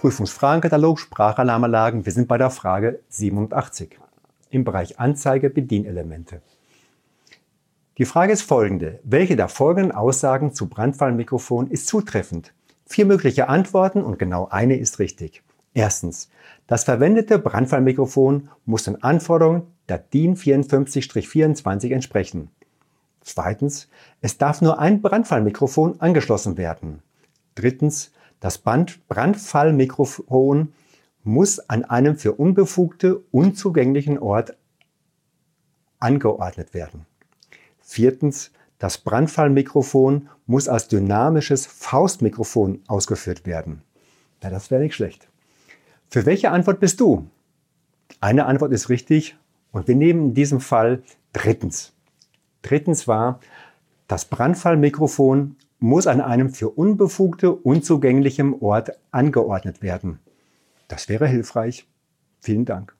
Prüfungsfragenkatalog Sprachalarmanlagen. Wir sind bei der Frage 87 im Bereich Anzeige Bedienelemente. Die Frage ist folgende. Welche der folgenden Aussagen zu Brandfallmikrofon ist zutreffend? Vier mögliche Antworten und genau eine ist richtig. Erstens. Das verwendete Brandfallmikrofon muss den Anforderungen der DIN 54-24 entsprechen. Zweitens. Es darf nur ein Brandfallmikrofon angeschlossen werden. Drittens. Das Brandfallmikrofon muss an einem für Unbefugte unzugänglichen Ort angeordnet werden. Viertens, das Brandfallmikrofon muss als dynamisches Faustmikrofon ausgeführt werden. Ja, das wäre nicht schlecht. Für welche Antwort bist du? Eine Antwort ist richtig und wir nehmen in diesem Fall drittens. Drittens war, das Brandfallmikrofon muss an einem für Unbefugte unzugänglichem Ort angeordnet werden. Das wäre hilfreich. Vielen Dank.